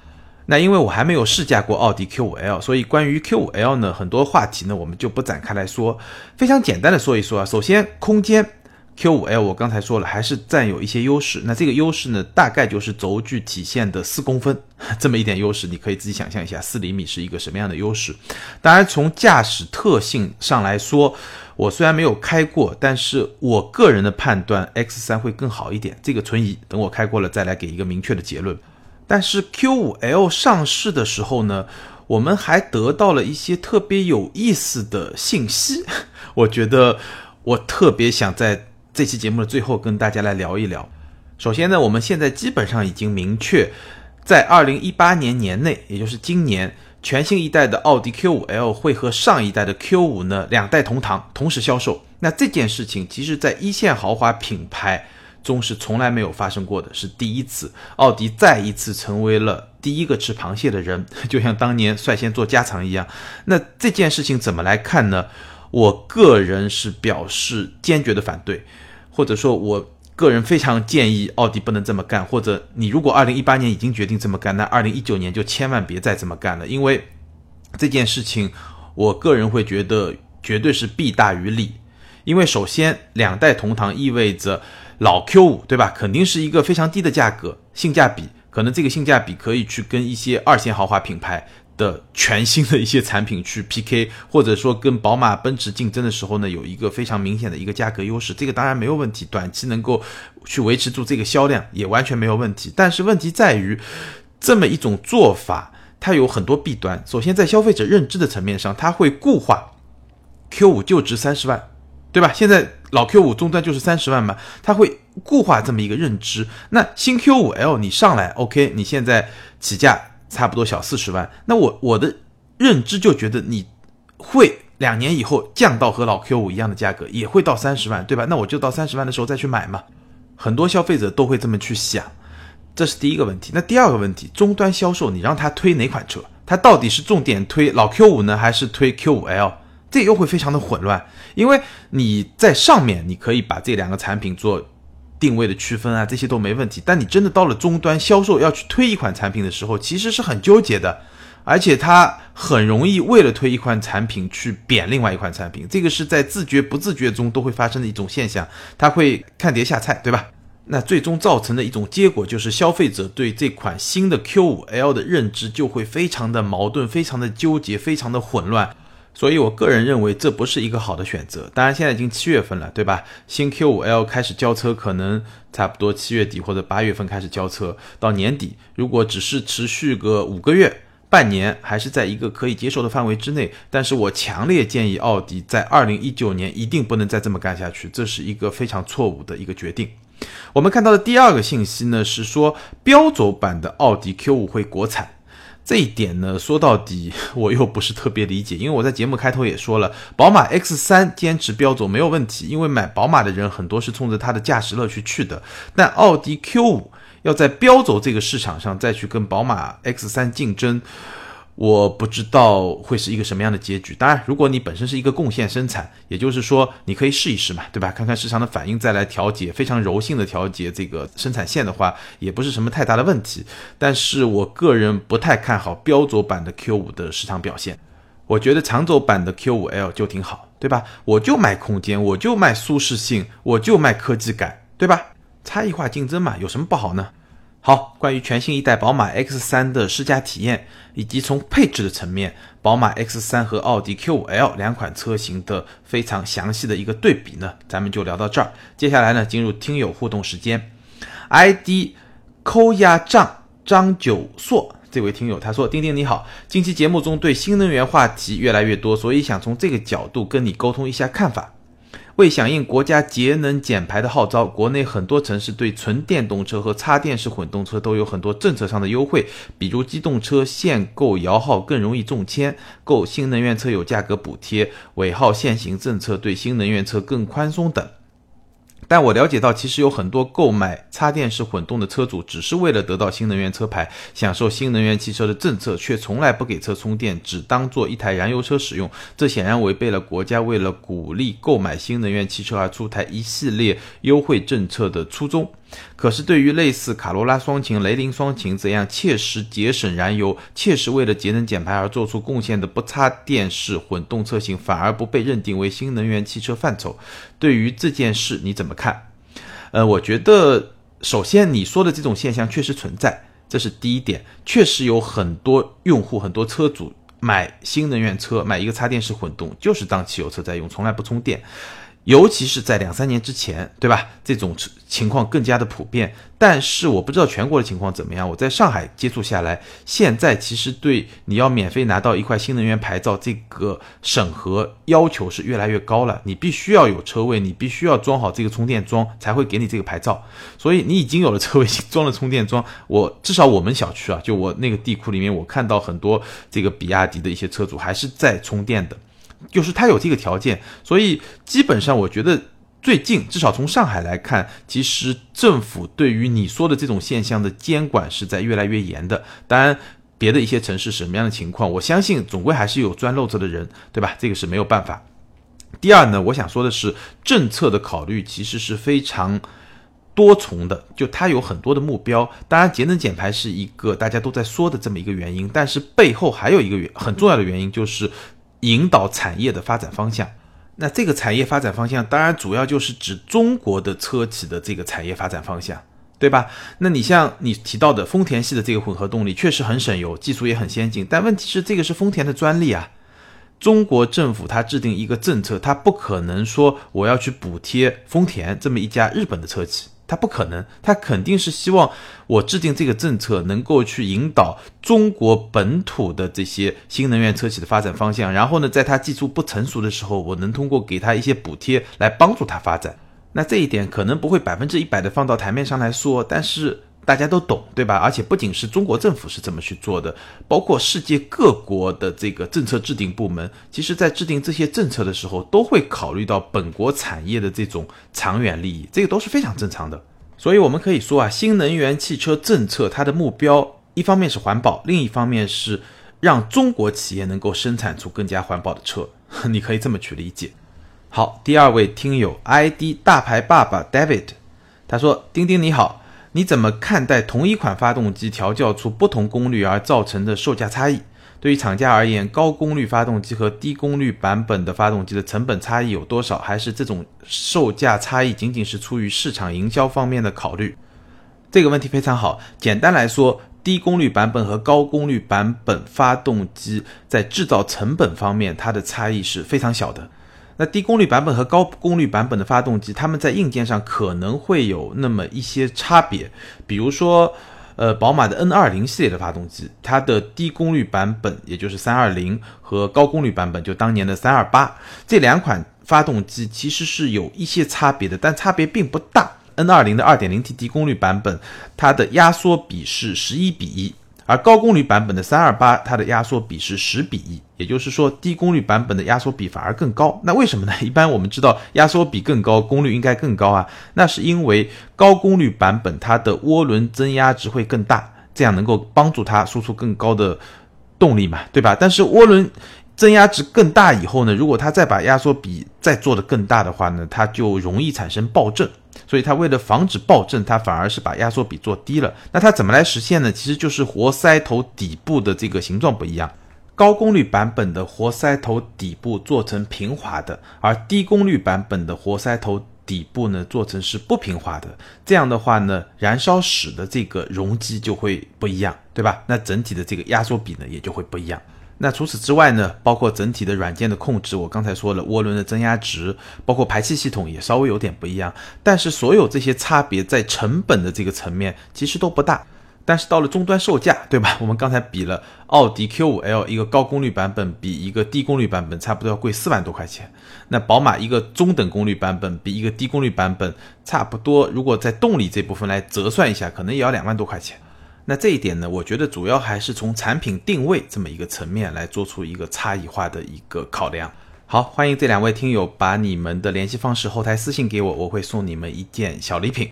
Speaker 1: 那因为我还没有试驾过奥迪 Q 五 L，所以关于 Q 五 L 呢，很多话题呢我们就不展开来说，非常简单的说一说啊。首先，空间。Q5L 我刚才说了，还是占有一些优势。那这个优势呢，大概就是轴距体现的四公分 这么一点优势，你可以自己想象一下，四厘米是一个什么样的优势。当然，从驾驶特性上来说，我虽然没有开过，但是我个人的判断，X3 会更好一点。这个存疑，等我开过了再来给一个明确的结论。但是 Q5L 上市的时候呢，我们还得到了一些特别有意思的信息，我觉得我特别想在。这期节目的最后，跟大家来聊一聊。首先呢，我们现在基本上已经明确，在二零一八年年内，也就是今年，全新一代的奥迪 Q5L 会和上一代的 Q5 呢两代同堂，同时销售。那这件事情，其实在一线豪华品牌中是从来没有发生过的，是第一次。奥迪再一次成为了第一个吃螃蟹的人，就像当年率先做加长一样。那这件事情怎么来看呢？我个人是表示坚决的反对。或者说，我个人非常建议奥迪不能这么干。或者，你如果二零一八年已经决定这么干，那二零一九年就千万别再这么干了。因为这件事情，我个人会觉得绝对是弊大于利。因为首先，两代同堂意味着老 Q 五，对吧？肯定是一个非常低的价格，性价比可能这个性价比可以去跟一些二线豪华品牌的全新的一些产品去 PK，或者说跟宝马、奔驰竞争的时候呢，有一个非常明显的一个价格优势。这个当然没有问题，短期能够去维持住这个销量也完全没有问题。但是问题在于，这么一种做法，它有很多弊端。首先，在消费者认知的层面上，它会固化 Q 五就值三十万。对吧？现在老 Q 五终端就是三十万嘛，它会固化这么一个认知。那新 Q 五 L 你上来，OK，你现在起价差不多小四十万，那我我的认知就觉得你会两年以后降到和老 Q 五一样的价格，也会到三十万，对吧？那我就到三十万的时候再去买嘛。很多消费者都会这么去想，这是第一个问题。那第二个问题，终端销售你让他推哪款车？他到底是重点推老 Q 五呢，还是推 Q 五 L？这又会非常的混乱，因为你在上面你可以把这两个产品做定位的区分啊，这些都没问题。但你真的到了终端销售要去推一款产品的时候，其实是很纠结的，而且它很容易为了推一款产品去贬另外一款产品，这个是在自觉不自觉中都会发生的一种现象，它会看碟下菜，对吧？那最终造成的一种结果就是消费者对这款新的 Q5L 的认知就会非常的矛盾，非常的纠结，非常的混乱。所以，我个人认为这不是一个好的选择。当然，现在已经七月份了，对吧？新 Q5L 开始交车，可能差不多七月底或者八月份开始交车，到年底，如果只是持续个五个月、半年，还是在一个可以接受的范围之内。但是我强烈建议奥迪在二零一九年一定不能再这么干下去，这是一个非常错误的一个决定。我们看到的第二个信息呢，是说标轴版的奥迪 Q5 会国产。这一点呢，说到底我又不是特别理解，因为我在节目开头也说了，宝马 X 三坚持标轴没有问题，因为买宝马的人很多是冲着它的驾驶乐趣去的，但奥迪 Q 五要在标轴这个市场上再去跟宝马 X 三竞争。我不知道会是一个什么样的结局。当然，如果你本身是一个贡献生产，也就是说你可以试一试嘛，对吧？看看市场的反应，再来调节，非常柔性的调节这个生产线的话，也不是什么太大的问题。但是我个人不太看好标轴版的 Q 五的市场表现。我觉得长轴版的 Q 五 L 就挺好，对吧？我就卖空间，我就卖舒适性，我就卖科技感，对吧？差异化竞争嘛，有什么不好呢？好，关于全新一代宝马 X3 的试驾体验，以及从配置的层面，宝马 X3 和奥迪 Q5L 两款车型的非常详细的一个对比呢，咱们就聊到这儿。接下来呢，进入听友互动时间。ID 抠呀张张九硕这位听友他说：“丁丁你好，近期节目中对新能源话题越来越多，所以想从这个角度跟你沟通一下看法。”为响应国家节能减排的号召，国内很多城市对纯电动车和插电式混动车都有很多政策上的优惠，比如机动车限购摇号更容易中签，购新能源车有价格补贴，尾号限行政策对新能源车更宽松等。但我了解到，其实有很多购买插电式混动的车主，只是为了得到新能源车牌，享受新能源汽车的政策，却从来不给车充电，只当做一台燃油车使用。这显然违背了国家为了鼓励购买新能源汽车而出台一系列优惠政策的初衷。可是，对于类似卡罗拉双擎、雷凌双擎这样切实节省燃油、切实为了节能减排而做出贡献的不插电式混动车型，反而不被认定为新能源汽车范畴。对于这件事，你怎么看？呃，我觉得，首先你说的这种现象确实存在，这是第一点。确实有很多用户、很多车主买新能源车、买一个插电式混动，就是当汽油车在用，从来不充电。尤其是在两三年之前，对吧？这种情况更加的普遍。但是我不知道全国的情况怎么样。我在上海接触下来，现在其实对你要免费拿到一块新能源牌照这个审核要求是越来越高了。你必须要有车位，你必须要装好这个充电桩才会给你这个牌照。所以你已经有了车位，已经装了充电桩，我至少我们小区啊，就我那个地库里面，我看到很多这个比亚迪的一些车主还是在充电的。就是它有这个条件，所以基本上我觉得最近至少从上海来看，其实政府对于你说的这种现象的监管是在越来越严的。当然，别的一些城市什么样的情况，我相信总归还是有钻漏子的人，对吧？这个是没有办法。第二呢，我想说的是，政策的考虑其实是非常多重的，就它有很多的目标。当然，节能减排是一个大家都在说的这么一个原因，但是背后还有一个原很重要的原因就是。引导产业的发展方向，那这个产业发展方向，当然主要就是指中国的车企的这个产业发展方向，对吧？那你像你提到的丰田系的这个混合动力，确实很省油，技术也很先进，但问题是这个是丰田的专利啊。中国政府它制定一个政策，它不可能说我要去补贴丰田这么一家日本的车企，他不可能，他肯定是希望我制定这个政策能够去引导中国本土的这些新能源车企的发展方向，然后呢，在他技术不成熟的时候，我能通过给他一些补贴来帮助他发展。那这一点可能不会百分之一百的放到台面上来说，但是。大家都懂，对吧？而且不仅是中国政府是这么去做的，包括世界各国的这个政策制定部门，其实在制定这些政策的时候，都会考虑到本国产业的这种长远利益，这个都是非常正常的。所以，我们可以说啊，新能源汽车政策它的目标，一方面是环保，另一方面是让中国企业能够生产出更加环保的车。你可以这么去理解。好，第二位听友 ID 大牌爸爸 David，他说：“丁丁你好。”你怎么看待同一款发动机调教出不同功率而造成的售价差异？对于厂家而言，高功率发动机和低功率版本的发动机的成本差异有多少？还是这种售价差异仅仅是出于市场营销方面的考虑？这个问题非常好。简单来说，低功率版本和高功率版本发动机在制造成本方面，它的差异是非常小的。那低功率版本和高功率版本的发动机，它们在硬件上可能会有那么一些差别。比如说，呃，宝马的 N 二零系列的发动机，它的低功率版本也就是三二零和高功率版本就当年的三二八这两款发动机其实是有一些差别的，但差别并不大。N 二零的二点零 T 低功率版本，它的压缩比是十一比一。而高功率版本的三二八，它的压缩比是十比一，也就是说低功率版本的压缩比反而更高。那为什么呢？一般我们知道压缩比更高，功率应该更高啊。那是因为高功率版本它的涡轮增压值会更大，这样能够帮助它输出更高的动力嘛，对吧？但是涡轮增压值更大以后呢，如果它再把压缩比再做得更大的话呢，它就容易产生爆震。所以它为了防止爆震，它反而是把压缩比做低了。那它怎么来实现呢？其实就是活塞头底部的这个形状不一样。高功率版本的活塞头底部做成平滑的，而低功率版本的活塞头底部呢做成是不平滑的。这样的话呢，燃烧室的这个容积就会不一样，对吧？那整体的这个压缩比呢也就会不一样。那除此之外呢，包括整体的软件的控制，我刚才说了，涡轮的增压值，包括排气系统也稍微有点不一样。但是所有这些差别在成本的这个层面其实都不大。但是到了终端售价，对吧？我们刚才比了奥迪 Q5L 一个高功率版本比一个低功率版本差不多要贵四万多块钱。那宝马一个中等功率版本比一个低功率版本差不多，如果在动力这部分来折算一下，可能也要两万多块钱。那这一点呢，我觉得主要还是从产品定位这么一个层面来做出一个差异化的一个考量。好，欢迎这两位听友把你们的联系方式后台私信给我，我会送你们一件小礼品。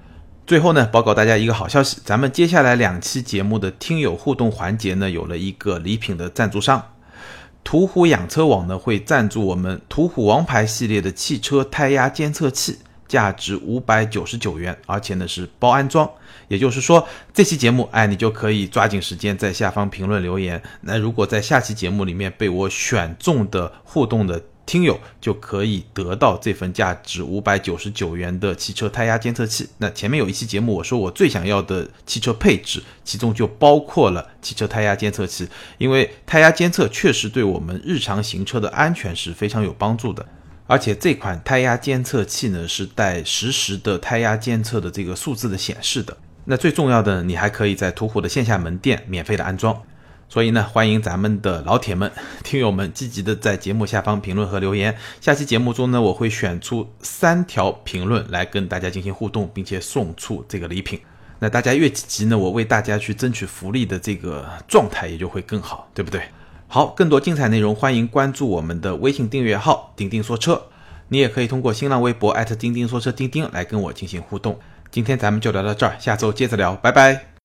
Speaker 1: 最后呢，报告大家一个好消息，咱们接下来两期节目的听友互动环节呢，有了一个礼品的赞助商，途虎养车网呢会赞助我们途虎王牌系列的汽车胎压监测器。价值五百九十九元，而且呢是包安装，也就是说这期节目，哎，你就可以抓紧时间在下方评论留言。那如果在下期节目里面被我选中的互动的听友，就可以得到这份价值五百九十九元的汽车胎压监测器。那前面有一期节目，我说我最想要的汽车配置，其中就包括了汽车胎压监测器，因为胎压监测确实对我们日常行车的安全是非常有帮助的。而且这款胎压监测器呢，是带实时的胎压监测的这个数字的显示的。那最重要的，你还可以在途虎的线下门店免费的安装。所以呢，欢迎咱们的老铁们、听友们积极的在节目下方评论和留言。下期节目中呢，我会选出三条评论来跟大家进行互动，并且送出这个礼品。那大家越积极呢，我为大家去争取福利的这个状态也就会更好，对不对？好，更多精彩内容，欢迎关注我们的微信订阅号“钉钉说车”。你也可以通过新浪微博钉钉说车钉钉来跟我进行互动。今天咱们就聊到这儿，下周接着聊，拜拜。